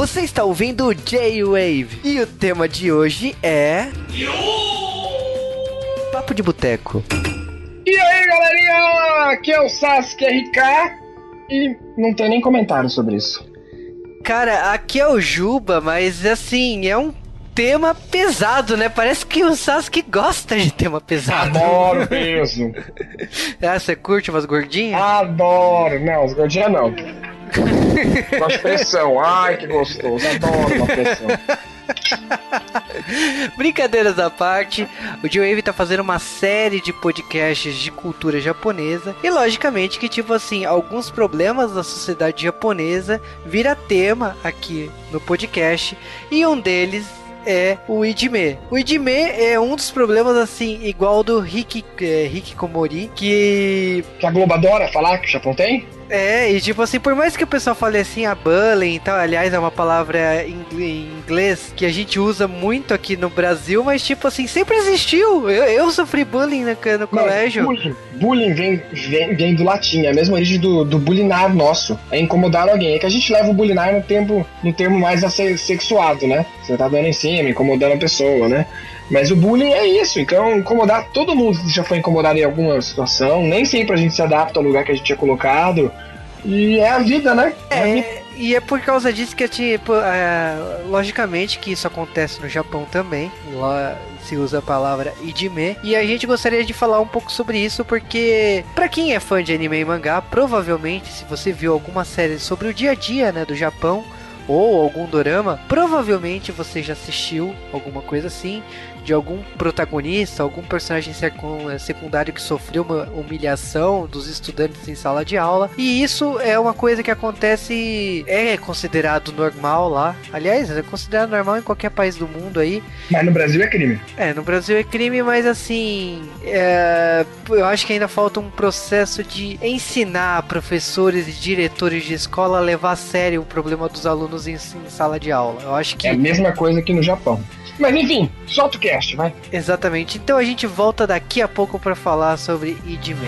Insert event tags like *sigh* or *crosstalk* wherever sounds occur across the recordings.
Você está ouvindo o J-Wave e o tema de hoje é. Papo de Boteco. E aí, galerinha? Aqui é o Sasuke RK e não tem nem comentário sobre isso. Cara, aqui é o Juba, mas assim, é um tema pesado, né? Parece que o Sasuke gosta de tema pesado. Adoro peso. *laughs* ah, você curte umas gordinhas? Adoro. Não, as gordinhas não. De pressão. Ai, que gostoso. Adoro uma pressão. *laughs* Brincadeiras à parte, o Joe tá fazendo uma série de podcasts de cultura japonesa e logicamente que tipo assim, alguns problemas da sociedade japonesa vira tema aqui no podcast e um deles é o Idime. O Idime é um dos problemas, assim, igual do Rick, é, Rick Komori, que... Que a Globo adora falar que o Japão tem? É, e tipo assim, por mais que o pessoal fale assim, a bullying e tal, aliás, é uma palavra em inglês que a gente usa muito aqui no Brasil, mas tipo assim, sempre existiu. Eu, eu sofri bullying no, no colégio. Bullying, bullying vem, vem, vem, do latim, é a mesma origem do, do bulinar nosso. É incomodar alguém. É que a gente leva o bulinar no, tempo, no termo mais sexuado, né? Você tá dando em cima, incomodando a pessoa, né? Mas o bullying é isso, então incomodar todo mundo já foi incomodado em alguma situação, nem sempre a gente se adapta ao lugar que a gente tinha colocado. E é a vida, né? É, é e é por causa disso que, tipo, é, logicamente que isso acontece no Japão também. Lá se usa a palavra idime. E a gente gostaria de falar um pouco sobre isso, porque para quem é fã de anime e mangá, provavelmente, se você viu alguma série sobre o dia a dia né, do Japão, ou algum dorama, provavelmente você já assistiu alguma coisa assim de algum protagonista, algum personagem eh, secundário que sofreu uma humilhação dos estudantes em sala de aula. E isso é uma coisa que acontece, é considerado normal lá. Aliás, é considerado normal em qualquer país do mundo aí. Mas no Brasil é crime. É, no Brasil é crime, mas assim, é, eu acho que ainda falta um processo de ensinar professores e diretores de escola a levar a sério o problema dos alunos em, em sala de aula. Eu acho que é a mesma coisa que no Japão. Mas enfim, solta o cast, vai. Exatamente. Então a gente volta daqui a pouco para falar sobre Idime.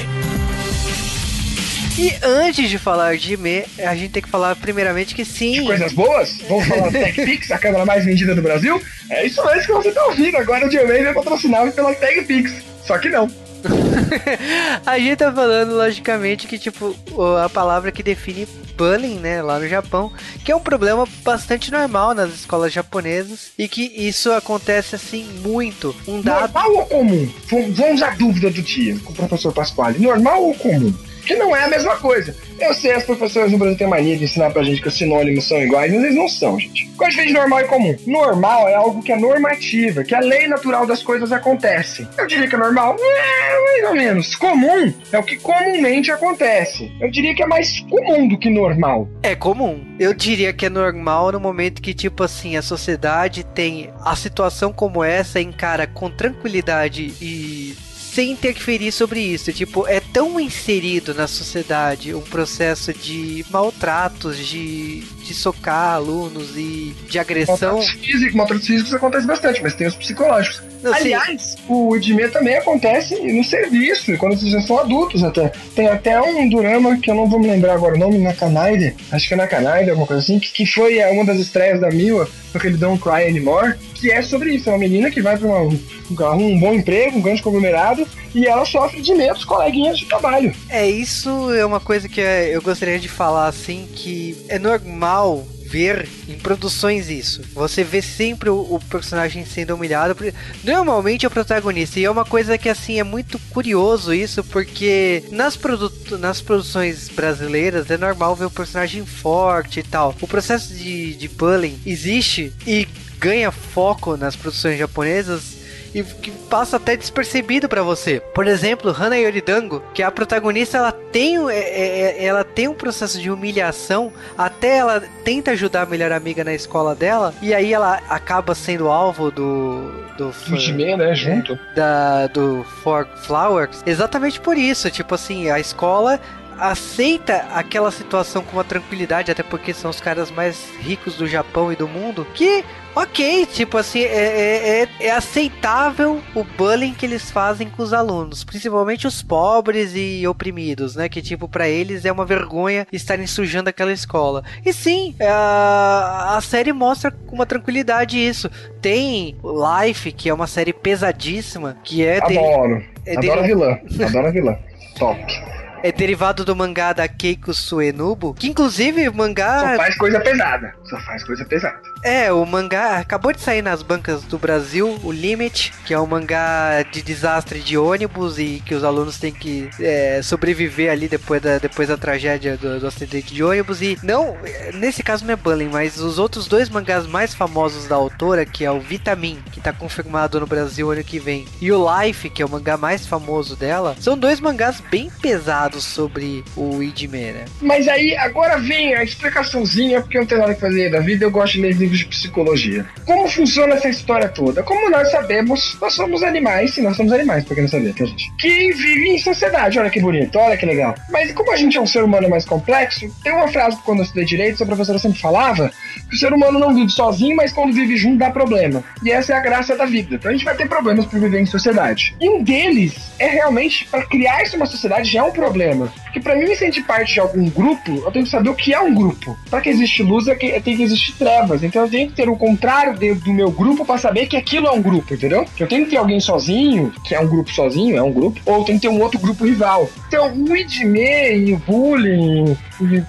E antes de falar de Me, a gente tem que falar primeiramente que sim. De coisas boas? Vamos falar da TechPix, a câmera mais vendida do Brasil? É isso mesmo que você tá ouvindo. Agora o Gmail é patrocinado pela TechPix. Só que não. *laughs* a gente tá falando, logicamente, que, tipo, a palavra que define bullying, né, lá no Japão, que é um problema bastante normal nas escolas japonesas e que isso acontece, assim, muito. Um dado... Normal ou comum? Vamos à dúvida do dia com o professor Pasquale. Normal ou comum? Que não é a mesma coisa. Eu sei, as professoras no Brasil têm mania de ensinar pra gente que os sinônimos são iguais, mas eles não são, gente. Qual a diferença de normal e comum? Normal é algo que é normativa, que a lei natural das coisas acontece. Eu diria que é normal, é, mais ou menos. Comum é o que comumente acontece. Eu diria que é mais comum do que normal. É comum. Eu diria que é normal no momento que, tipo assim, a sociedade tem a situação como essa, encara com tranquilidade e sem interferir sobre isso. Tipo, é tão inserido na sociedade um processo de maltratos, de, de socar alunos e de agressão. Maltratos físicos, maltratos físicos acontece bastante, mas tem os psicológicos. Não, Aliás, sim. o Edmê também acontece no serviço, quando vocês já são adultos até. Tem até um drama que eu não vou me lembrar agora o nome, na Canaide, acho que é na Canaide, alguma coisa assim, que, que foi uma das estreias da Mila, aquele Don't Cry Anymore, que é sobre isso. É uma menina que vai para um, um bom emprego, um grande conglomerado, e ela sofre de medo dos coleguinhas de trabalho. É, isso é uma coisa que eu gostaria de falar, assim, que é normal ver em produções isso. Você vê sempre o, o, personagem sendo humilhado. Normalmente é o protagonista. E é uma coisa que assim é muito curioso isso, porque nas, produ nas produções brasileiras é normal ver o personagem forte e tal. O processo de, de bullying existe e ganha foco nas produções japonesas e que passa até despercebido para você. Por exemplo, Hana Yoridango, que a protagonista ela tem, é, é, é, ela tem um processo de humilhação, até ela tenta ajudar a melhor amiga na escola dela, e aí ela acaba sendo alvo do. Do, Fujime, né? Junto. Da, do For Flowers. Exatamente por isso. Tipo assim, a escola aceita aquela situação com uma tranquilidade, até porque são os caras mais ricos do Japão e do mundo, que ok, tipo assim, é, é, é, é, aceitável o bullying que eles fazem com os alunos, principalmente os pobres e oprimidos, né? Que tipo, para eles é uma vergonha estarem sujando aquela escola. E sim, a, a série mostra com uma tranquilidade isso. Tem Life, que é uma série pesadíssima, que é. Adoro. É Adoro a vilã. Adoro a vilã. Top é derivado do mangá da Keiko Suenubo, que inclusive o mangá. Só faz coisa pesada. Só faz coisa pesada. É, o mangá acabou de sair nas bancas do Brasil, o Limit, que é um mangá de desastre de ônibus e que os alunos têm que é, sobreviver ali depois da, depois da tragédia do, do, acidente de ônibus. E não, nesse caso não é bullying, mas os outros dois mangás mais famosos da autora, que é o Vitamin, que tá confirmado no Brasil ano que vem, e o Life, que é o mangá mais famoso dela, são dois mangás bem pesados sobre o Idime, né? Mas aí, agora vem a explicaçãozinha, porque eu não tenho nada que fazer da vida, eu gosto de ler livros de psicologia. Como funciona essa história toda? Como nós sabemos, nós somos animais, sim, nós somos animais, porque não sabia, tá, gente? Que vivem em sociedade, olha que bonito, olha que legal. Mas como a gente é um ser humano mais complexo, tem uma frase que quando eu estudei direito, a professora sempre falava que o ser humano não vive sozinho, mas quando vive junto dá problema. E essa é a graça da vida. Então a gente vai ter problemas por viver em sociedade. E um deles é realmente para criar-se uma sociedade já é um problema. Porque para mim me sentir parte de algum grupo, eu tenho que saber o que é um grupo. Para que existe luz, é que, tem que existir trevas. Então eu tenho que ter o contrário dentro do meu grupo para saber que aquilo é um grupo, entendeu? Eu tenho que ter alguém sozinho, que é um grupo sozinho, é um grupo, ou tem que ter um outro grupo rival. Então o idme e o bullying,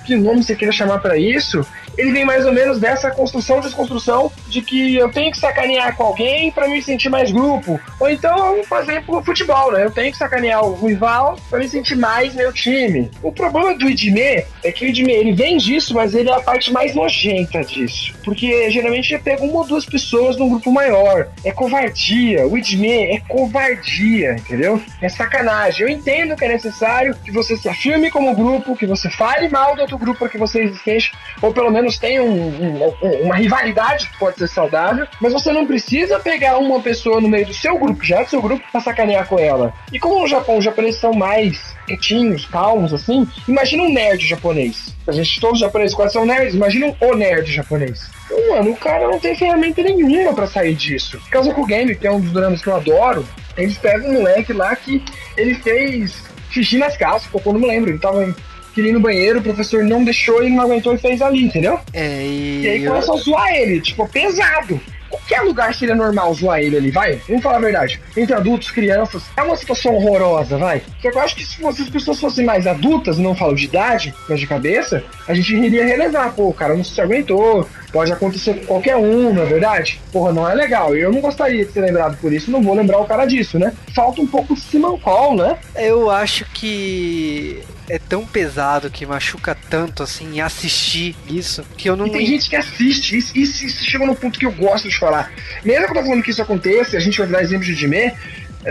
que nome você queira chamar para isso, ele vem mais ou menos dessa construção desconstrução de que eu tenho que sacanear com alguém para me sentir mais grupo. Ou então, por exemplo, futebol, né? Eu tenho que sacanear o rival para me sentir mais meu time. O problema do Idime é que o Idime ele vem disso, mas ele é a parte mais nojenta disso. Porque geralmente ele pega uma ou duas pessoas num grupo maior. É covardia. O Idime é covardia, entendeu? É sacanagem. Eu entendo que é necessário que você se afirme como grupo, que você fale mal do outro grupo que você existente, ou pelo menos menos tem um, um, uma rivalidade que pode ser saudável, mas você não precisa pegar uma pessoa no meio do seu grupo, já do seu grupo, pra sacanear com ela. E como no Japão os japoneses são mais quietinhos, calmos, assim, imagina um nerd japonês. A gente, todos os japoneses quase são nerds, imagina o nerd japonês. Então, mano, o cara não tem ferramenta nenhuma para sair disso. o Game, que é um dos dramas que eu adoro, eles pegam um moleque lá que ele fez xixi nas calças, pouco eu não me lembro, ele tava queria ir no banheiro, o professor não deixou, ele não aguentou e fez ali, entendeu? É, e... e aí começam a zoar ele, tipo, pesado qualquer lugar seria normal zoar ele ali, vai? Vamos falar a verdade. Entre adultos, crianças, é uma situação horrorosa, vai. Só que eu acho que se, as pessoas fossem mais adultas, não falo de idade, mas de cabeça, a gente iria relevar. Pô, o cara não se aguentou, pode acontecer com qualquer um, não é verdade? Porra, não é legal. Eu não gostaria de ser lembrado por isso, não vou lembrar o cara disso, né? Falta um pouco de Simancol, né? Eu acho que é tão pesado que machuca tanto assim assistir isso que eu não. E tem gente que assiste, isso, isso, isso chega no ponto que eu gosto de falar. Mesmo que eu tô falando que isso aconteça, a gente vai dar exemplo de Jimé,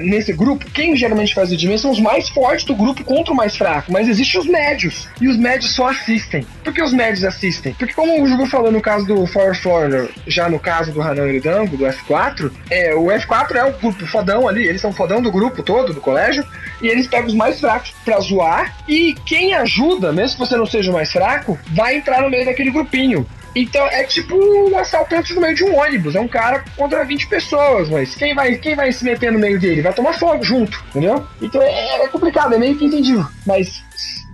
nesse grupo, quem geralmente faz o Jimmy são os mais fortes do grupo contra o mais fraco, mas existem os médios. E os médios só assistem. Por que os médios assistem? Porque como o Jugo falou no caso do Fire Foreigner, já no caso do Hanan Dango, do F4, é, o F4 é o grupo fodão ali, eles são fodão do grupo todo, do colégio, e eles pegam os mais fracos pra zoar, e quem ajuda, mesmo que você não seja o mais fraco, vai entrar no meio daquele grupinho. Então é tipo um assaltante no meio de um ônibus. É um cara contra 20 pessoas, mas quem vai, quem vai se meter no meio dele? Vai tomar fogo junto, entendeu? Então é, é complicado, é meio que entendível. Mas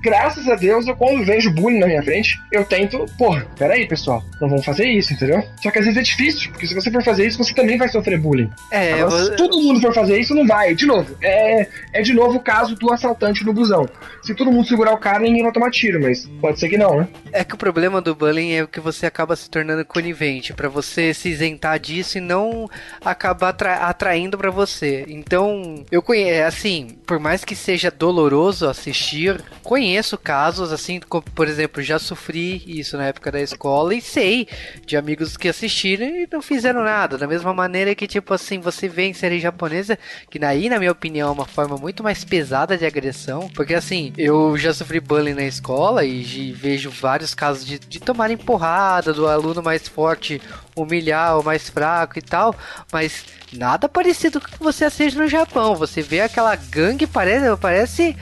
graças a Deus, eu quando vejo bullying na minha frente, eu tento, porra, peraí, pessoal, não vamos fazer isso, entendeu? Só que às vezes é difícil, porque se você for fazer isso, você também vai sofrer bullying. É, Agora, se todo mundo for fazer isso, não vai. De novo, é, é de novo o caso do assaltante no busão. Se todo mundo segurar o cara, ninguém vai tomar tiro, mas pode ser que não, né? É que o problema do bullying é que você acaba se tornando conivente, para você se isentar disso e não acabar atra atraindo para você. Então, eu conheço, assim, por mais que seja doloroso assistir, conheço conheço casos assim, como, por exemplo, já sofri isso na época da escola e sei de amigos que assistiram e não fizeram nada. Da mesma maneira que, tipo assim, você vê em série japonesa, que aí, na minha opinião, é uma forma muito mais pesada de agressão. Porque assim, eu já sofri bullying na escola e vejo vários casos de, de tomar empurrada do aluno mais forte humilhar o mais fraco e tal, mas nada parecido com o que você assiste no Japão. Você vê aquela gangue, parece, parece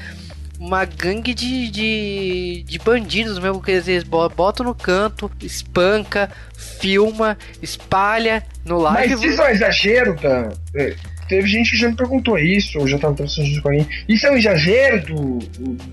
uma gangue de, de, de bandidos mesmo, que eles botam no canto, espanca, filma, espalha no live. Mas isso é um exagero, tá? Teve gente que já me perguntou isso, ou já tava conversando com alguém. Isso é um exagero do,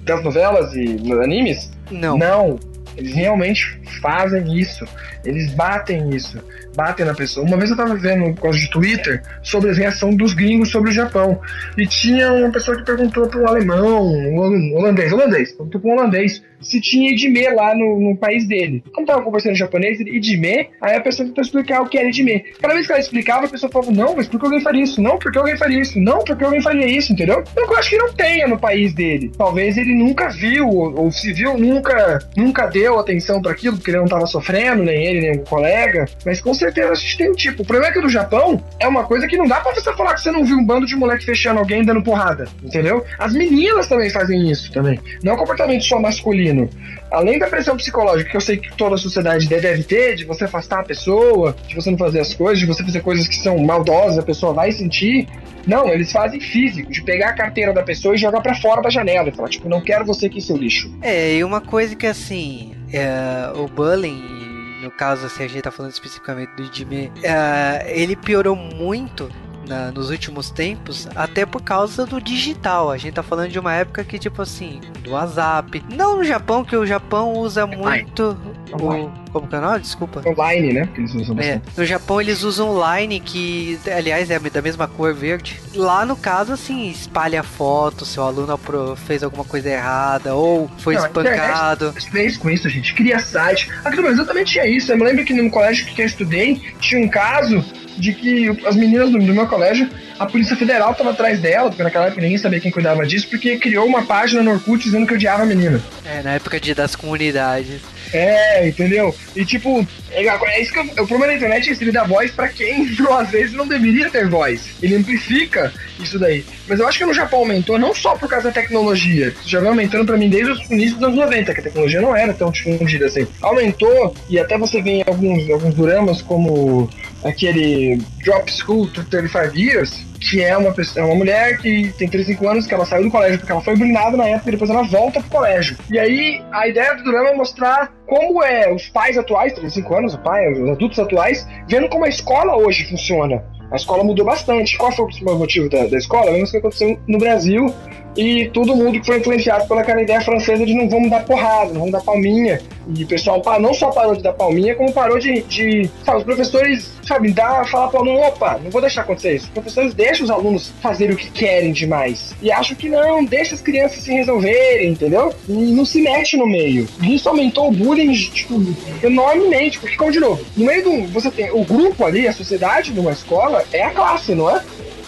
das novelas e dos animes? Não. Não. Eles realmente fazem isso. Eles batem isso batem na pessoa. Uma vez eu tava vendo um causa de Twitter sobre a reação dos gringos sobre o Japão. E tinha uma pessoa que perguntou para um alemão, um holandês, holandês, perguntou para um holandês se tinha Idime lá no, no, país dele. Como tava conversando em japonês, Idime, aí a pessoa tentou explicar o que era Idime. Cada vez que ela explicava, a pessoa falava, não, mas por que alguém faria isso? Não, porque alguém faria isso? Não, porque alguém faria isso, entendeu? Então, eu acho que não tenha no país dele. Talvez ele nunca viu, ou, ou se viu, nunca, nunca deu atenção para aquilo, porque ele não tava sofrendo, nem ele, nem o colega. Mas com certeza a gente tem um tipo. O problema é que no Japão é uma coisa que não dá pra você falar que você não viu um bando de moleque fechando alguém dando porrada, entendeu? As meninas também fazem isso também. Não é um comportamento só masculino. Além da pressão psicológica que eu sei que toda a sociedade deve ter, de você afastar a pessoa, de você não fazer as coisas, de você fazer coisas que são maldosas, a pessoa vai sentir. Não, eles fazem físico, de pegar a carteira da pessoa e jogar para fora da janela e falar, tipo, não quero você aqui, seu lixo. É, e uma coisa que assim, é, o bullying no caso, assim, a gente tá falando especificamente do Jimmy, uh, ele piorou muito na, nos últimos tempos, até por causa do digital. A gente tá falando de uma época que, tipo assim, do WhatsApp. Não no Japão, que o Japão usa muito o como que é o nome? Desculpa. Online, né? Que eles usam é, no Japão eles usam Line, que aliás é da mesma cor verde. Lá no caso, assim, espalha foto, seu aluno fez alguma coisa errada ou foi Não, espancado. Fez com isso, gente. Cria site. Aqui no Brasil também tinha isso. Eu me lembro que no colégio que eu estudei tinha um caso de que as meninas do, do meu colégio, a Polícia Federal estava atrás dela, porque naquela época ninguém sabia quem cuidava disso, porque criou uma página no Orkut dizendo que odiava a menina. É, na época de, das comunidades. É, entendeu? E tipo, é, é isso que eu, o problema da internet é ele dá voz para quem *laughs* às vezes não deveria ter voz. Ele amplifica isso daí. Mas eu acho que no Japão aumentou não só por causa da tecnologia, que já vem aumentando para mim desde o início dos anos 90, que a tecnologia não era tão difundida assim. Aumentou, e até você vê em alguns, alguns dramas como aquele Drop School to 35 Years, que é uma, pessoa, é uma mulher que tem 35 anos, que ela saiu do colégio porque ela foi blindada na época e depois ela volta pro colégio. E aí a ideia do drama é mostrar como é os pais atuais, 35 anos, o pai, os adultos atuais, vendo como a escola hoje funciona. A escola mudou bastante. Qual foi o principal motivo da, da escola? O que aconteceu no Brasil e todo mundo que foi influenciado pelaquela ideia francesa de não vamos dar porrada, não vamos dar palminha. E o pessoal não só parou de dar palminha, como parou de. de sabe, os professores, sabe, dá, falar para o aluno: opa, não vou deixar acontecer isso. Os professores deixam os alunos fazerem o que querem demais. E acham que não, deixa as crianças se resolverem, entendeu? E não se mete no meio. Isso aumentou o bullying, tipo, enormemente. Porque, como de novo, no meio do. Você tem o grupo ali, a sociedade de uma escola, é a classe, não é?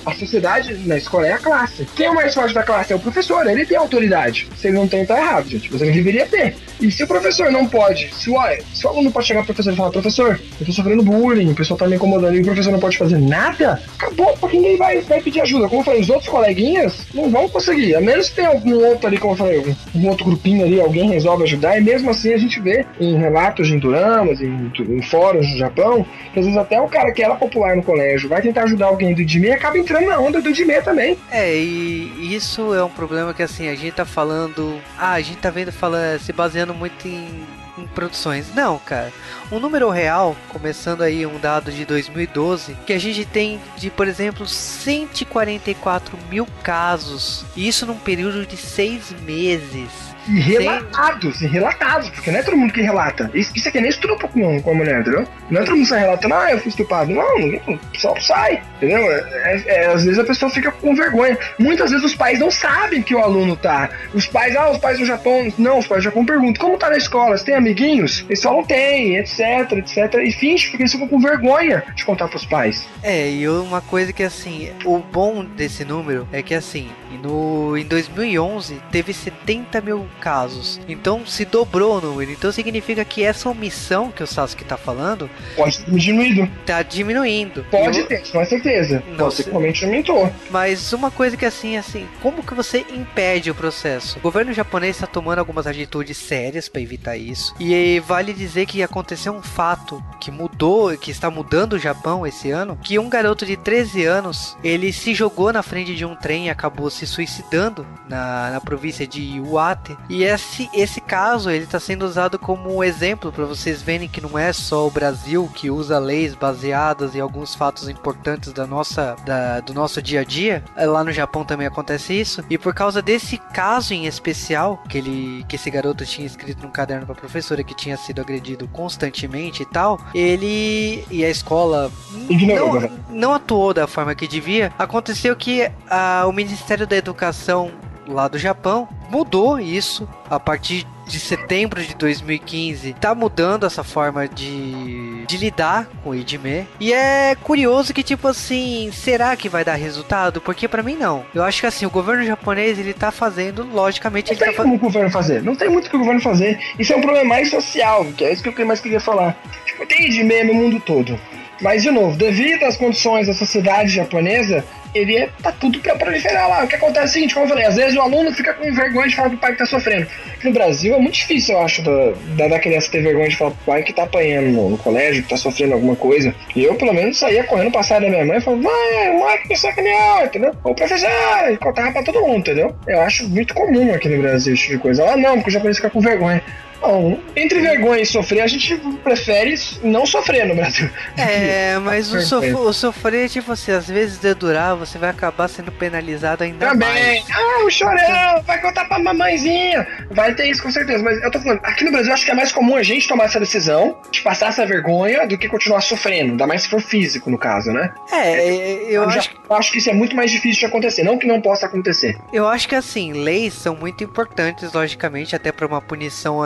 A sociedade na escola é a classe. Quem é o mais forte da classe é o professor, ele tem autoridade. Se ele não tem, tá errado, gente. Você não deveria ter. E se o professor não pode, se o, se o aluno pode chegar pro professor e falar, professor, eu tô sofrendo bullying, o pessoal tá me incomodando e o professor não pode fazer nada, acabou, porque ninguém vai, vai pedir ajuda. Como eu falei, os outros coleguinhas não vão conseguir. A menos que tenha algum outro ali, como eu falei, um outro grupinho ali, alguém resolve ajudar, e mesmo assim a gente vê em relatos em Duramas, em, em fóruns no Japão, que às vezes até o cara que era popular no colégio vai tentar ajudar alguém do Dime e acaba entrando na onda do Dime também. É, e isso é um problema que assim, a gente tá falando. Ah, a gente tá vendo fala, se baseando muito em, em produções. Não, cara. Um número real, começando aí um dado de 2012, que a gente tem de, por exemplo, 144 mil casos. Isso num período de seis meses. E relatados, e relatados, porque não é todo mundo que relata. Isso, isso aqui é nem estupro com, com a mulher, entendeu? Não é todo mundo sai relatando, ah, eu fui estupado. Não, ninguém, pessoal sai, entendeu? É, é, às vezes a pessoa fica com vergonha. Muitas vezes os pais não sabem que o aluno tá. Os pais, ah, os pais do Japão, não, os pais do Japão perguntam, como tá na escola? Você tem amiguinhos? Eles falam, tem, etc, etc. E finge que eles ficam com vergonha de contar pros pais. É, e uma coisa que assim, o bom desse número é que assim, no, em 2011 teve 70 mil casos. Então se dobrou o número. Então significa que essa omissão que o Sasuke tá falando. Pode ter diminuído. Tá diminuindo. Pode eu... ter, com certeza. Não, que aumentou. Mas uma coisa que assim, assim, como que você impede o processo? O governo japonês está tomando algumas atitudes sérias para evitar isso. E vale dizer que aconteceu um fato que mudou, que está mudando o Japão esse ano, que um garoto de 13 anos, ele se jogou na frente de um trem e acabou se se suicidando na, na província de Iwate. E esse, esse caso ele está sendo usado como exemplo para vocês verem que não é só o Brasil que usa leis baseadas em alguns fatos importantes da nossa, da, do nosso dia a dia. Lá no Japão também acontece isso. E por causa desse caso em especial, que, ele, que esse garoto tinha escrito num caderno para a professora que tinha sido agredido constantemente e tal, ele e a escola não, não atuou da forma que devia. Aconteceu que a, o Ministério da Educação lá do Japão mudou isso a partir de setembro de 2015 tá mudando essa forma de, de lidar com o Idime. E é curioso que, tipo assim, será que vai dar resultado? Porque para mim não. Eu acho que assim, o governo japonês ele tá fazendo, logicamente, não ele tem tá como o governo fazer. Não tem muito que o governo fazer. Isso é um problema mais social, que é isso que eu mais queria falar. Tipo, tem Idime no mundo todo. Mas, de novo, devido às condições da sociedade japonesa, ele é, tá tudo pra proliferar lá. O que acontece é o seguinte, como eu falei, às vezes o aluno fica com vergonha de falar pro pai que tá sofrendo. No Brasil é muito difícil, eu acho, da, da, criança ter vergonha de falar pro pai que tá apanhando no, no, colégio, que tá sofrendo alguma coisa. E eu, pelo menos, saía correndo passar da minha mãe e falava, vai, o Mike me sacaneou, entendeu? Ou professor, e contava pra todo mundo, entendeu? Eu acho muito comum aqui no Brasil esse tipo de coisa. Ah, não, porque o japonês fica com vergonha. Bom, entre vergonha e sofrer, a gente prefere não sofrer no Brasil. *laughs* É, mas o, sof o sofrer, tipo assim, às vezes dedurar, você vai acabar sendo penalizado ainda Também. mais. Ah, o chorão, vai contar pra mamãezinha. Vai ter isso com certeza. Mas eu tô falando, aqui no Brasil acho que é mais comum a gente tomar essa decisão de passar essa vergonha do que continuar sofrendo. Ainda mais se for físico, no caso, né? É, eu, eu acho... Eu acho que isso é muito mais difícil de acontecer. Não que não possa acontecer. Eu acho que assim, leis são muito importantes, logicamente, até para uma punição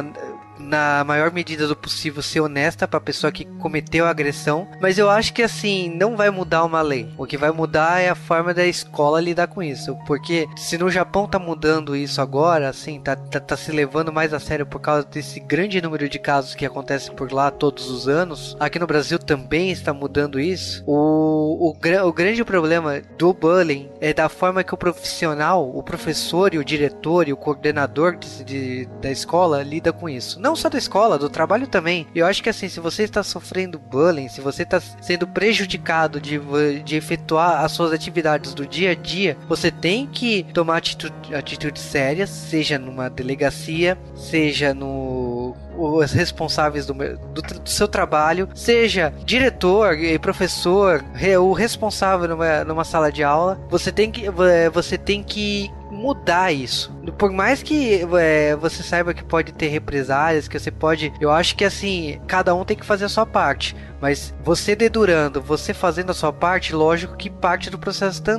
na maior medida do possível ser honesta para a pessoa que cometeu a agressão, mas eu acho que assim não vai mudar uma lei. O que vai mudar é a forma da escola lidar com isso, porque se no Japão tá mudando isso agora, assim, tá, tá, tá se levando mais a sério por causa desse grande número de casos que acontecem por lá todos os anos, aqui no Brasil também está mudando isso. O, o, o grande problema do bullying é da forma que o profissional, o professor e o diretor e o coordenador de, de da escola lida com isso. Não não só da escola, do trabalho também. Eu acho que assim, se você está sofrendo bullying, se você está sendo prejudicado de, de efetuar as suas atividades do dia a dia, você tem que tomar atitude, atitudes sérias, seja numa delegacia, seja no os responsáveis do, do, do, seu trabalho, seja diretor e professor, o responsável numa, numa sala de aula, você tem que, você tem que mudar isso. Por mais que é, você saiba que pode ter represálias, que você pode. Eu acho que assim, cada um tem que fazer a sua parte. Mas você dedurando, você fazendo a sua parte, lógico que parte do processo tá,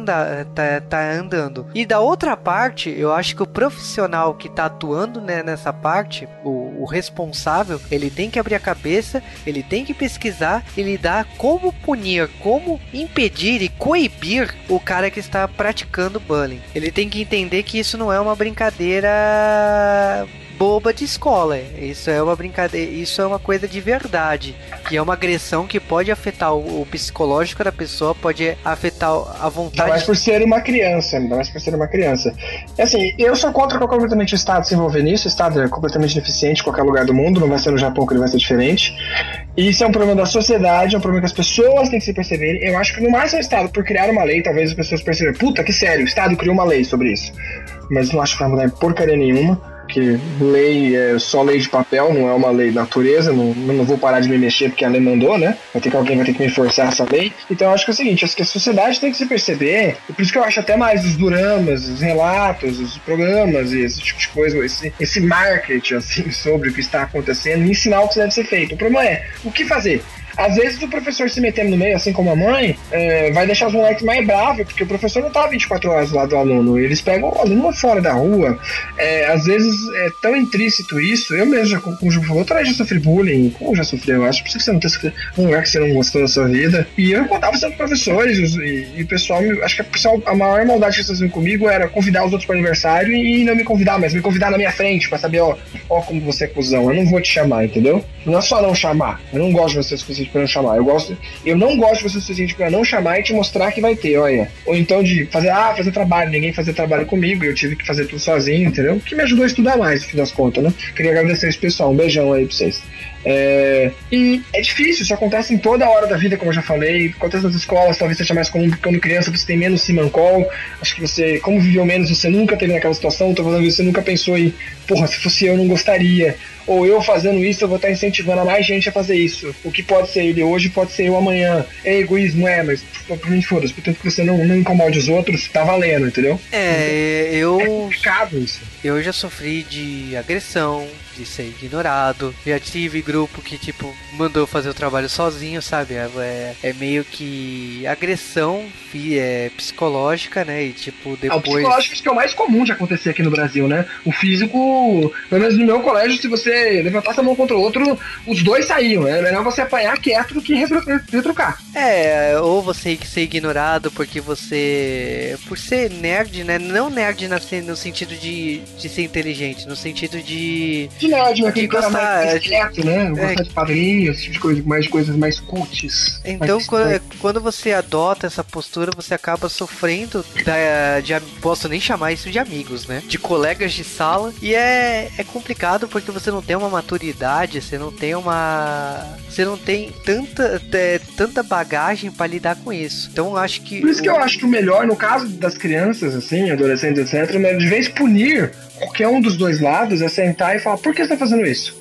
tá, tá andando. E da outra parte, eu acho que o profissional que tá atuando né, nessa parte, o, o, responsável, ele tem que abrir a cabeça, ele tem que pesquisar e lidar como punir, como impedir e coibir o cara que está praticando bullying. Ele tem que entender que isso não é uma brincadeira boba de escola. Isso é uma brincadeira, isso é uma coisa de verdade. Que é uma agressão que pode afetar o, o psicológico da pessoa, pode afetar a vontade. Ainda mais por ser uma criança, ainda mais por ser uma criança. É assim, eu sou contra completamente o Estado se envolver nisso. O Estado é completamente deficiente em qualquer lugar do mundo, não vai ser no Japão que ele vai ser diferente. E isso é um problema da sociedade, é um problema que as pessoas têm que se perceberem. Eu acho que no máximo o Estado, por criar uma lei, talvez as pessoas percebam, puta, que sério, o Estado criou uma lei sobre isso. Mas não acho que vai mudar porcaria nenhuma porque lei é só lei de papel, não é uma lei de natureza, não, não vou parar de me mexer porque a lei mandou, né? Vai ter que alguém vai ter que me forçar essa lei. Então eu acho que é o seguinte, acho que a sociedade tem que se perceber, e por isso que eu acho até mais os duramas, os relatos, os programas e esse tipo de coisa, esse, esse marketing assim *laughs* sobre o que está acontecendo e ensinar o que deve ser feito. O problema é, o que fazer? Às vezes o professor se metendo no meio, assim como a mãe, é, vai deixar os moleques mais bravos, porque o professor não tá 24 horas lá do aluno. Eles pegam o aluno fora da rua. É, às vezes é tão intrínseco isso. Eu mesmo, já, como o Ju falou, já sofri bullying. Como já sofri, eu acho. Por que você não tem um lugar que você não gostou da sua vida. E eu contava sempre professores e, e o pessoal, acho que a, pessoal, a maior maldade que vocês faziam comigo era convidar os outros para aniversário e não me convidar, mas me convidar na minha frente para saber, ó, ó, como você é cuzão. Eu não vou te chamar, entendeu? Não é só não chamar. Eu não gosto de vocês suficiente para não chamar. Eu gosto, eu não gosto de você o suficiente para não chamar e te mostrar que vai ter, olha. Ou então de fazer, ah, fazer trabalho, ninguém fazer trabalho comigo, eu tive que fazer tudo sozinho, entendeu? Que me ajudou a estudar mais, no fim das contas, né? Queria agradecer esse pessoal, um beijão aí pra vocês. É, e é difícil, isso acontece em toda hora da vida, como eu já falei. Acontece nas escolas, talvez seja mais comum porque quando criança você tem menos simancol. Acho que você, como viveu menos, você nunca teve naquela situação. Falando isso, você nunca pensou em, porra, se fosse eu, não gostaria. Ou eu fazendo isso, eu vou estar incentivando a mais gente a fazer isso. O que pode ser ele hoje, pode ser eu amanhã. É egoísmo, é, mas pra mim foda-se. Portanto que você não, não incomode os outros, tá valendo, entendeu? É, eu. É complicado isso. Eu já sofri de agressão, de ser ignorado. Já tive grupo que, tipo, mandou fazer o trabalho sozinho, sabe? É, é, é meio que agressão é, psicológica, né? E, tipo, depois. Ah, o psicológico acho que é o mais comum de acontecer aqui no Brasil, né? O físico, pelo menos no meu colégio, se você levantasse a mão contra o outro, os dois saíam. É melhor você apanhar quieto do que retrucar. É, ou você ser ignorado porque você. Por ser nerd, né? Não nerd no sentido de, de ser inteligente, no sentido de. De nerd, aquele cara mais discreto, né? É. Gostar de padrinhos, esse tipo de coisa, mais coisas mais cultes. Então, quando, quando, você adota essa postura, você acaba sofrendo da, de. Posso nem chamar isso de amigos, né? De colegas de sala. E é, é complicado porque você não tem uma maturidade, você não tem uma. Você não tem tanta, é, tanta bagagem para lidar com isso. Então, acho que. Por isso o... que eu acho que o melhor, no caso das crianças, assim, adolescentes, etc., é de vez punir qualquer um dos dois lados, é sentar e falar: por que você tá fazendo isso?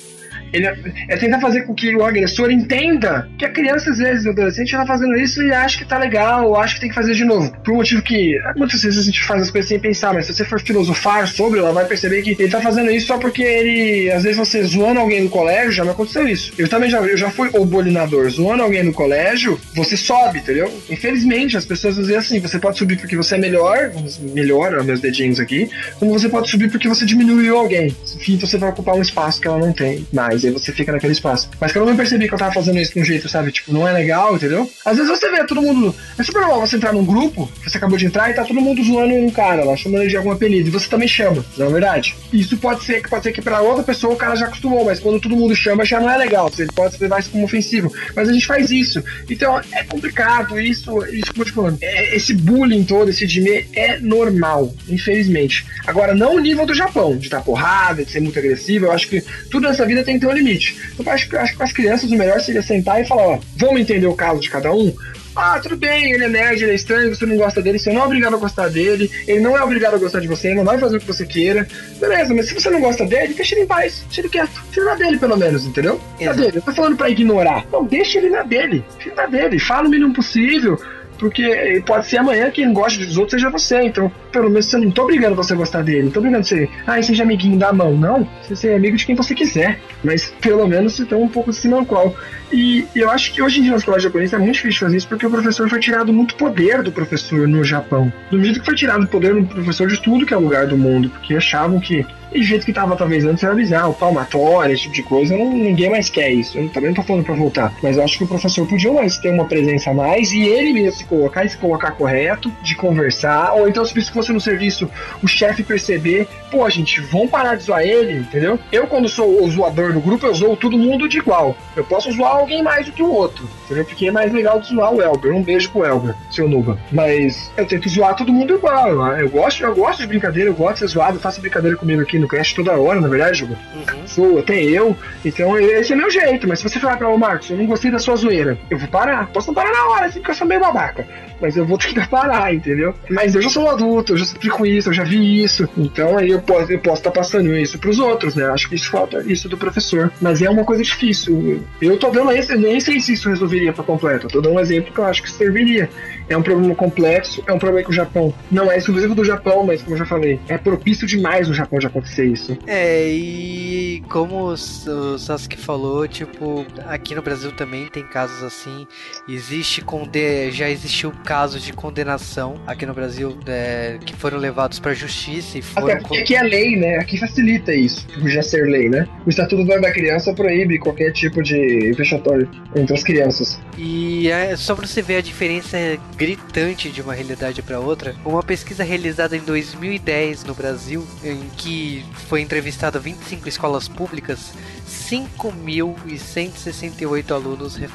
Ele é, é, tentar fazer com que o agressor entenda que a criança, às vezes, o adolescente, está fazendo isso e acha que tá legal, ou acha que tem que fazer de novo. Por um motivo que muitas vezes a gente faz as coisas sem pensar, mas se você for filosofar sobre, ela vai perceber que ele tá fazendo isso só porque ele, às vezes, você zoando alguém no colégio, já me aconteceu isso. Eu também já, eu já fui o bolinador, zoando alguém no colégio, você sobe, entendeu? Infelizmente, as pessoas dizem assim: você pode subir porque você é melhor, melhor, meus dedinhos aqui, como você pode subir porque você diminuiu alguém. Enfim, você vai ocupar um espaço que ela não tem mais você fica naquele espaço. Mas que eu percebi que eu tava fazendo isso de um jeito, sabe? Tipo, não é legal, entendeu? Às vezes você vê todo mundo. É super normal você entrar num grupo, você acabou de entrar e tá todo mundo zoando um cara lá, chamando ele de algum apelido. E você também chama, não é verdade? Isso pode ser que pode ser que pra outra pessoa o cara já acostumou, mas quando todo mundo chama já não é legal. Você pode levar isso como ofensivo. Mas a gente faz isso. Então é complicado isso, isso como eu te falando. É, esse bullying todo, esse Jimmy é normal, infelizmente. Agora, não o nível do Japão, de dar porrada, de ser muito agressivo. Eu acho que tudo nessa vida tem que ter limite. Eu acho, acho que com as crianças o melhor seria sentar e falar, ó, vamos entender o caso de cada um? Ah, tudo bem, ele é nerd, ele é estranho, você não gosta dele, você não é obrigado a gostar dele, ele não é obrigado a gostar de você, ele não vai fazer o que você queira. Beleza, mas se você não gosta dele, deixa ele em paz, deixa ele quieto, tira na dele pelo menos, entendeu? Na dele. Eu tô falando pra ignorar. Não, deixa ele na dele, deixa ele na dele, fala o mínimo possível porque pode ser amanhã quem gosta dos outros seja você. Então, pelo menos você não tô obrigando você a gostar dele. Não tô obrigando você, ah, seja amiguinho da mão. Não, você ser amigo de quem você quiser. Mas pelo menos você tem um pouco de qual. E eu acho que hoje em dia na escola japonesa é muito difícil fazer isso porque o professor foi tirado muito poder do professor no Japão. Do mesmo que foi tirado o poder do professor de tudo que é lugar do mundo, porque achavam que e do jeito que tava talvez antes era bizarro, palmatória, esse tipo de coisa, não, ninguém mais quer isso. Eu também não tô falando pra voltar. Mas eu acho que o professor podia mais ter uma presença a mais e ele mesmo se colocar e se colocar correto, de conversar. Ou então, se isso fosse no serviço, o chefe perceber, pô, gente, vamos parar de zoar ele, entendeu? Eu, quando sou o zoador do grupo, eu zoo todo mundo de igual. Eu posso zoar alguém mais do que o outro, entendeu? Porque é mais legal de zoar o Elber. Um beijo pro Elber, seu Nuba. Mas eu tento zoar todo mundo igual. Eu gosto, eu gosto de brincadeira, eu gosto de ser zoado, faço brincadeira comigo aqui no Cast toda hora, na verdade, Juba. Uhum. Sou até eu. Então esse é meu jeito. Mas se você falar pra o Marcos, eu não gostei da sua zoeira, eu vou parar. Posso não parar na hora, assim, porque eu sou meio babaca. Mas eu vou *laughs* tentar parar, entendeu? Mas eu já sou um adulto, eu já sofri com isso, eu já vi isso. Então aí eu posso eu posso estar tá passando isso pros outros, né? Acho que isso falta isso do professor. Mas é uma coisa difícil. Eu tô dando esse, nem sei se isso resolveria por completo. Eu tô dando um exemplo que eu acho que serviria. É um problema complexo, é um problema que o Japão não é exclusivo do Japão, mas como eu já falei, é propício demais no Japão de acontecer isso. É, e como o Sasuke falou, tipo, aqui no Brasil também tem casos assim. Existe conde... já existiu casos de condenação aqui no Brasil é, que foram levados para justiça e foram. Até aqui é lei, né? Aqui facilita isso, já ser lei, né? O Estatuto da Criança proíbe qualquer tipo de vexatório entre as crianças. E é só pra você ver a diferença gritante de uma realidade para outra. Uma pesquisa realizada em 2010 no Brasil, em que foi entrevistada 25 escolas públicas, 5.168 alunos é,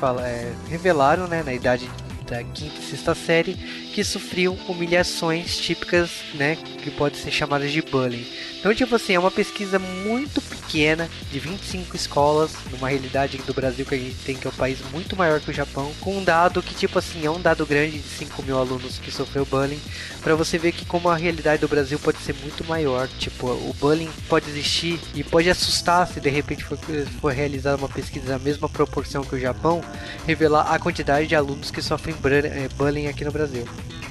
revelaram, né, na idade da quinta e sexta série, que sofriam humilhações típicas, né, que podem ser chamadas de bullying. Então, tipo assim, é uma pesquisa muito pequena, de 25 escolas, numa realidade do Brasil que a gente tem, que é um país muito maior que o Japão, com um dado que, tipo assim, é um dado grande de 5 mil alunos que sofreu bullying, para você ver que como a realidade do Brasil pode ser muito maior. Tipo, o bullying pode existir e pode assustar se de repente for, for realizada uma pesquisa na mesma proporção que o Japão, revelar a quantidade de alunos que sofrem eh, bullying aqui no Brasil.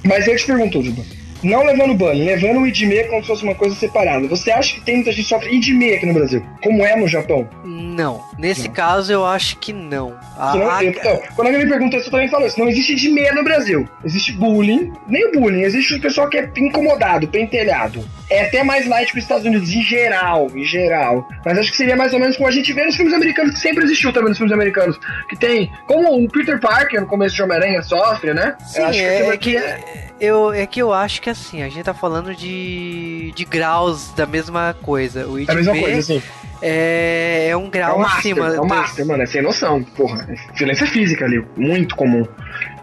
Mas eu te pergunto, Juba, não levando banho, levando o IDME como se fosse uma coisa separada. Você acha que tem muita gente que sofre IDME aqui no Brasil? Como é no Japão? Não. Nesse não. caso, eu acho que não. A, não a... Então, quando alguém me perguntou isso, eu também falo isso. Não existe IDME no Brasil. Existe bullying. Nem o bullying. Existe o pessoal que é incomodado, pentelhado. É até mais light que os Estados Unidos, em geral, em geral. Mas acho que seria mais ou menos como a gente vê nos filmes americanos, que sempre existiu também nos filmes americanos. Que tem, como o Peter Parker no começo de Homem-Aranha sofre, né? Sim, é, que, é que eu, é que eu acho que assim, a gente tá falando de, de graus da mesma coisa. O IDB é a mesma coisa, sim. É, é um grau é um master, acima. É um master, mano, é sem noção. Porra, é violência física ali, muito comum.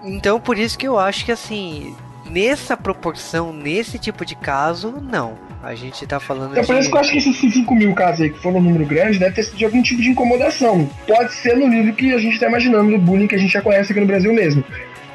Então, por isso que eu acho que assim, nessa proporção, nesse tipo de caso, não. A gente tá falando então, de... por isso que eu acho que esses 5 mil casos aí, que foram um número grande, deve ter sido de algum tipo de incomodação. Pode ser no nível que a gente tá imaginando do bullying que a gente já conhece aqui no Brasil mesmo.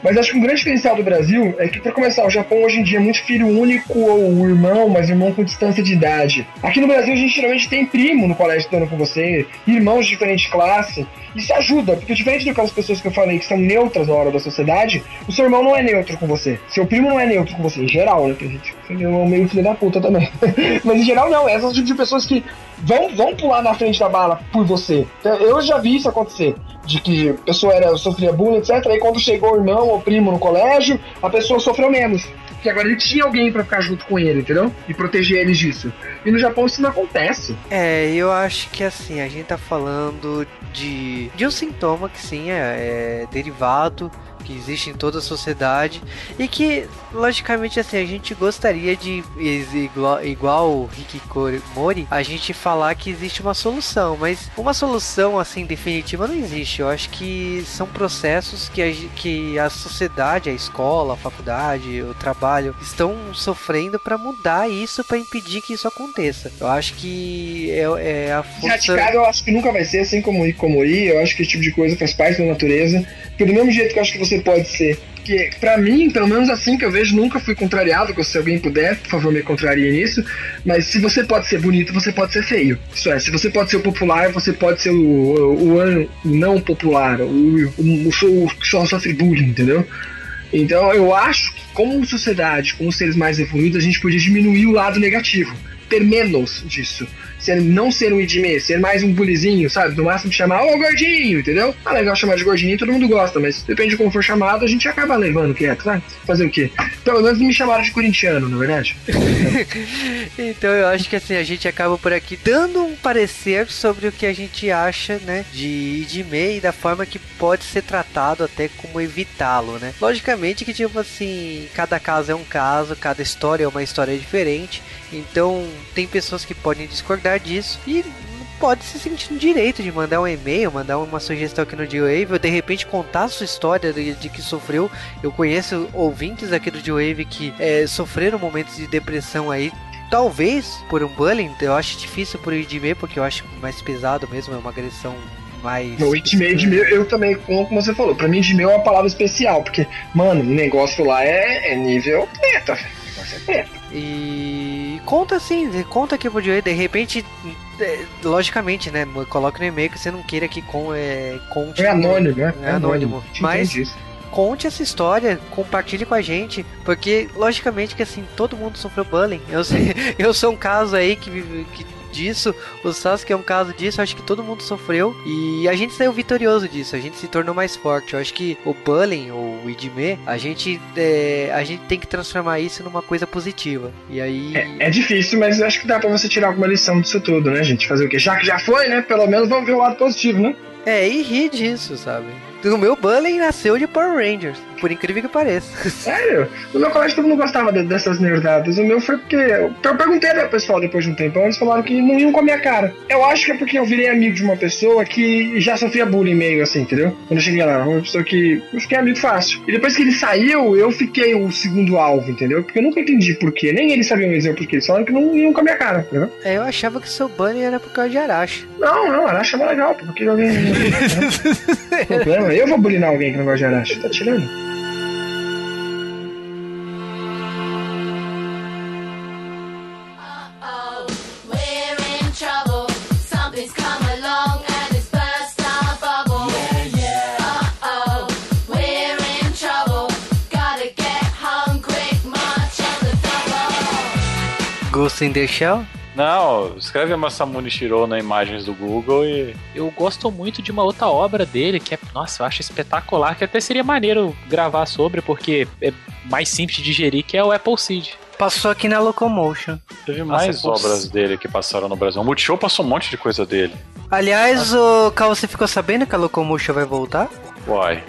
Mas acho que um grande diferencial do Brasil é que, para começar, o Japão hoje em dia é muito filho único ou irmão, mas irmão com distância de idade. Aqui no Brasil a gente geralmente tem primo no colégio estudando com você, irmãos de diferente classe. Isso ajuda, porque diferente do que as pessoas que eu falei que são neutras na hora da sociedade, o seu irmão não é neutro com você. Seu primo não é neutro com você, em geral, né? A gente é meio filho da puta também. *laughs* mas em geral não, essas tipo de pessoas que vão, vão pular na frente da bala por você. Então, eu já vi isso acontecer de que a pessoa era, sofria bullying, etc. Aí quando chegou o irmão ou primo no colégio, a pessoa sofreu menos. Porque agora ele tinha alguém para ficar junto com ele, entendeu? E proteger eles disso. E no Japão isso não acontece. É, eu acho que assim, a gente tá falando de, de um sintoma que sim é, é derivado que existe em toda a sociedade e que, logicamente, assim, a gente gostaria de, igual, igual o Hikikomori, a gente falar que existe uma solução, mas uma solução, assim, definitiva não existe. Eu acho que são processos que a, que a sociedade, a escola, a faculdade, o trabalho estão sofrendo para mudar isso, para impedir que isso aconteça. Eu acho que é, é a força... Radicado eu acho que nunca vai ser, assim como o Hikikomori, eu acho que esse tipo de coisa faz parte da natureza, porque do mesmo jeito que eu acho que você pode ser. Porque, para mim, pelo menos assim que eu vejo, nunca fui contrariado. Se alguém puder, por favor, me contrarie nisso. Mas se você pode ser bonito, você pode ser feio. Isso é, se você pode ser o popular, você pode ser o, o, o não popular, o, o, o, que só sofre bullying, entendeu? Então eu acho que, como sociedade, como seres mais evoluídos, a gente podia diminuir o lado negativo, ter menos disso ser, não ser um idime, ser mais um bulizinho, sabe? No máximo chamar, ô gordinho, entendeu? Ah, legal chamar de gordinho, todo mundo gosta, mas depende de como for chamado, a gente acaba levando quieto, sabe? Fazer o quê? Pelo menos me chamaram de corintiano, na é verdade. *laughs* então eu acho que assim, a gente acaba por aqui dando um parecer sobre o que a gente acha, né? De idime e da forma que pode ser tratado, até como evitá-lo, né? Logicamente que, tipo assim, cada caso é um caso, cada história é uma história diferente. Então, tem pessoas que podem discordar disso e pode se sentir no direito de mandar um e-mail, mandar uma sugestão aqui no G-Wave, ou de repente contar a sua história de, de, que sofreu. Eu conheço ouvintes aqui do G-Wave que é, sofreram momentos de depressão aí. Talvez por um bullying, eu acho difícil por e-mail, porque eu acho mais pesado mesmo, é uma agressão mais. No e-mail, eu também, como você falou, pra mim, e-mail é uma palavra especial, porque, mano, o negócio lá é, é nível preta, velho. É. E conta assim, conta aqui pro Joey, de repente, é, logicamente, né? Coloque no e-mail que você não queira que com, é, conte. É anônimo, né? É anônimo. Mas conte essa história, compartilhe com a gente, porque logicamente que assim, todo mundo sofreu bullying. Eu, sei, *laughs* eu sou um caso aí que, que disso, o Sasuke é um caso disso, acho que todo mundo sofreu e a gente saiu vitorioso disso, a gente se tornou mais forte. Eu acho que o bullying, ou o idime, a gente, é, a gente tem que transformar isso numa coisa positiva. E aí. É, é, difícil, mas acho que dá pra você tirar alguma lição disso tudo, né, gente? Fazer o quê? Já que já foi, né? Pelo menos vamos ver o lado positivo, né? É, e rir disso, sabe? O meu bullying nasceu de Power Rangers. Por incrível que pareça. *laughs* Sério? No meu colégio todo mundo gostava de, dessas nerdadas. O meu foi porque. Eu perguntei pro pessoal depois de um tempo, eles falaram que não iam com a minha cara. Eu acho que é porque eu virei amigo de uma pessoa que já sofria bullying meio assim, entendeu? Quando eu cheguei lá, uma pessoa que eu fiquei amigo fácil. E depois que ele saiu, eu fiquei o segundo alvo, entendeu? Porque eu nunca entendi porquê. Nem eles sabiam dizer o porquê. Eles falaram que não iam com a minha cara, entendeu? É, eu achava que seu bunny era por causa de Arashi. Não, não, Arashi é mais legal, porque alguém. *laughs* problema. Eu vou bulinar alguém que não gosta de Arashi. Tá tirando? Ghost in the Shell? Não, escreve Masamune Shiro na imagens do Google e. Eu gosto muito de uma outra obra dele que é, nossa, eu acho espetacular, que até seria maneiro gravar sobre, porque é mais simples de digerir, que é o Apple Seed. Passou aqui na Locomotion. Teve Nossa, mais obras dele que passaram no Brasil. O Multishow passou um monte de coisa dele. Aliás, o Cal, você ficou sabendo que a Locomotion vai voltar? Uai.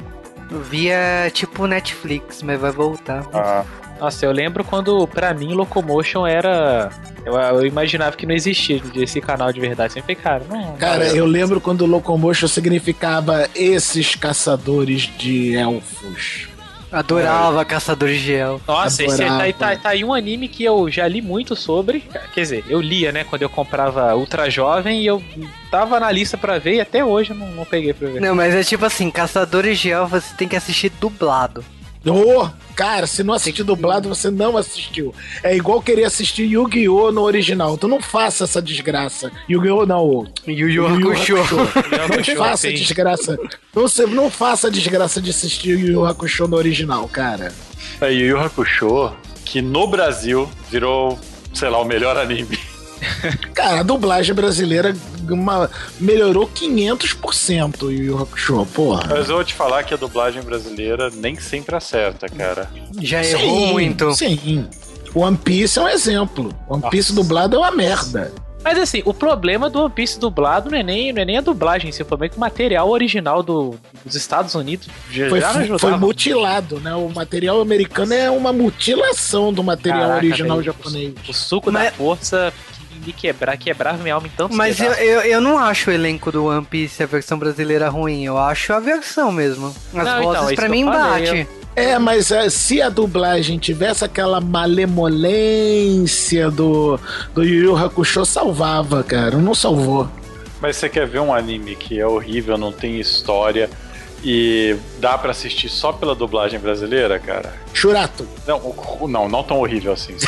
Via tipo Netflix, mas vai voltar. Ah, Nossa, eu lembro quando, pra mim, Locomotion era. Eu, eu imaginava que não existia esse canal de verdade. Sempre falei, cara, não. Cara, eu lembro quando Locomotion significava esses caçadores de elfos. Adorava Caçador de Gel. Nossa, esse aí tá, aí- tá, Adorava. tá aí um anime que eu já li muito sobre. Quer dizer, eu lia, né, quando eu comprava Ultra Jovem e eu tava na lista pra ver e até hoje eu não, não peguei pra ver. Não, mas é tipo assim, Caçadores de Gel você tem que assistir dublado. Ô, cara, se não assistir dublado, você não assistiu. É igual querer assistir Yu-Gi-Oh! no original. Tu não faça essa desgraça. Yu-Gi-Oh! não. o Yu Yu Yu Yu Hakusho. Não faça desgraça. Não, você não faça a desgraça de assistir Yu Yu Hakusho no original, cara. é Yu Yu Hakusho, que no Brasil virou, sei lá, o melhor anime. *laughs* Cara, a dublagem brasileira uma- melhorou 500% o Yu Yu Hakusho, porra. Mas eu vou te falar que a dublagem brasileira nem sempre acerta, cara. Já errou muito. Sim. One Piece é um exemplo. One Piece dublado é uma merda. Mas assim, o problema do One Piece dublado não é nem, não é nem a dublagem, se for bem que o material original do- dos Estados Unidos já, Foi, já não ajudava. foi mutilado, né? O material americano é uma mutilação do material Caraca, original velho, japonês. O suco Mas- da força que me quebrar, quebrava minha alma em tantos Mas eu, eu, eu não acho o elenco do One Piece, a versão brasileira, ruim. Eu acho a versão mesmo. As Não, então, vozes é isso pra mim falei, bate. É, mas é, se a dublagem tivesse aquela malemolência do, do Yu Yu Hakusho, salvava, cara. Não salvou. Mas você quer ver um anime que é horrível, não tem história e dá pra assistir só pela dublagem brasileira, cara? Churato. Não, o- o- não, não tão horrível assim. *laughs*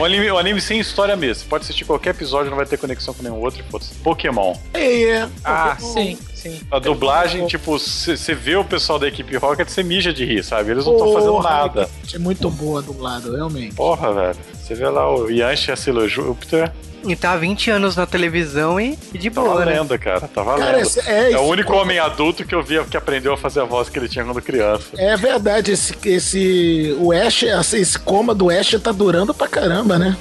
Um, anime, um anime sem história mesmo. Você pode assistir qualquer episódio, não vai ter conexão com nenhum outro e foda-se. Pokémon. É, Ah, sim, sim. A dublagem, tipo, você vê o pessoal da equipe Rocket, você mija de rir, sabe? Eles não estão fazendo nada. É muito boa dublado, realmente. Porra, velho. Você vê lá o Yanchi e a Silo Júpiter, E tá há 20 anos na televisão e, e de tá boa, né? valendo, cara. Tá valendo. Cara, esse- é, é o único co- homem adulto que eu vi que aprendeu a fazer a voz que ele tinha quando criança. É verdade, esse, esse o Ash, esse esse coma do Ash tá durando pra caramba, né?